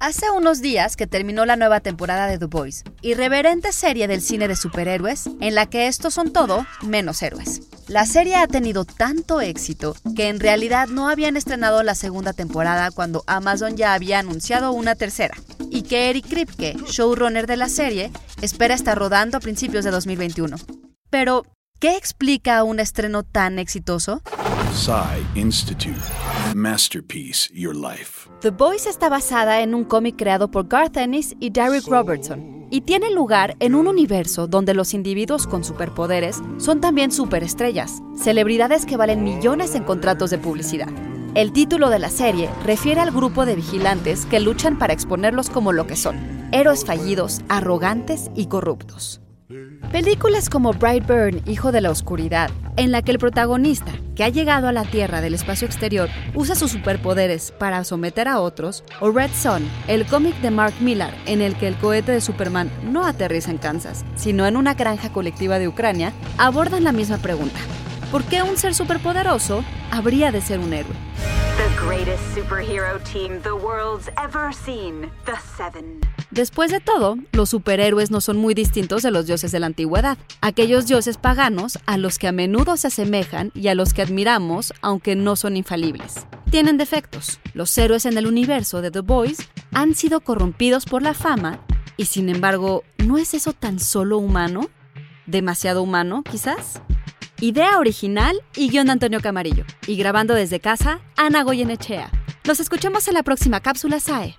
Hace unos días que terminó la nueva temporada de The Boys, irreverente serie del cine de superhéroes en la que estos son todo menos héroes. La serie ha tenido tanto éxito que en realidad no habían estrenado la segunda temporada cuando Amazon ya había anunciado una tercera, y que Eric Kripke, showrunner de la serie, espera estar rodando a principios de 2021. Pero, ¿qué explica un estreno tan exitoso? Psy Institute. Masterpiece Your Life. The Voice está basada en un cómic creado por Garth Ennis y Derek Robertson y tiene lugar en un universo donde los individuos con superpoderes son también superestrellas, celebridades que valen millones en contratos de publicidad. El título de la serie refiere al grupo de vigilantes que luchan para exponerlos como lo que son, héroes fallidos, arrogantes y corruptos. Películas como Brightburn, Hijo de la Oscuridad, en la que el protagonista, que ha llegado a la Tierra del espacio exterior, usa sus superpoderes para someter a otros, o Red Son, el cómic de Mark Millar, en el que el cohete de Superman no aterriza en Kansas, sino en una granja colectiva de Ucrania, abordan la misma pregunta. ¿Por qué un ser superpoderoso habría de ser un héroe? Después de todo, los superhéroes no son muy distintos de los dioses de la antigüedad, aquellos dioses paganos a los que a menudo se asemejan y a los que admiramos, aunque no son infalibles. Tienen defectos. Los héroes en el universo de The Boys han sido corrompidos por la fama y sin embargo, ¿no es eso tan solo humano? ¿Demasiado humano, quizás? Idea original y guion Antonio Camarillo. Y grabando desde casa, Ana Goyenechea. Nos escuchamos en la próxima cápsula SAE.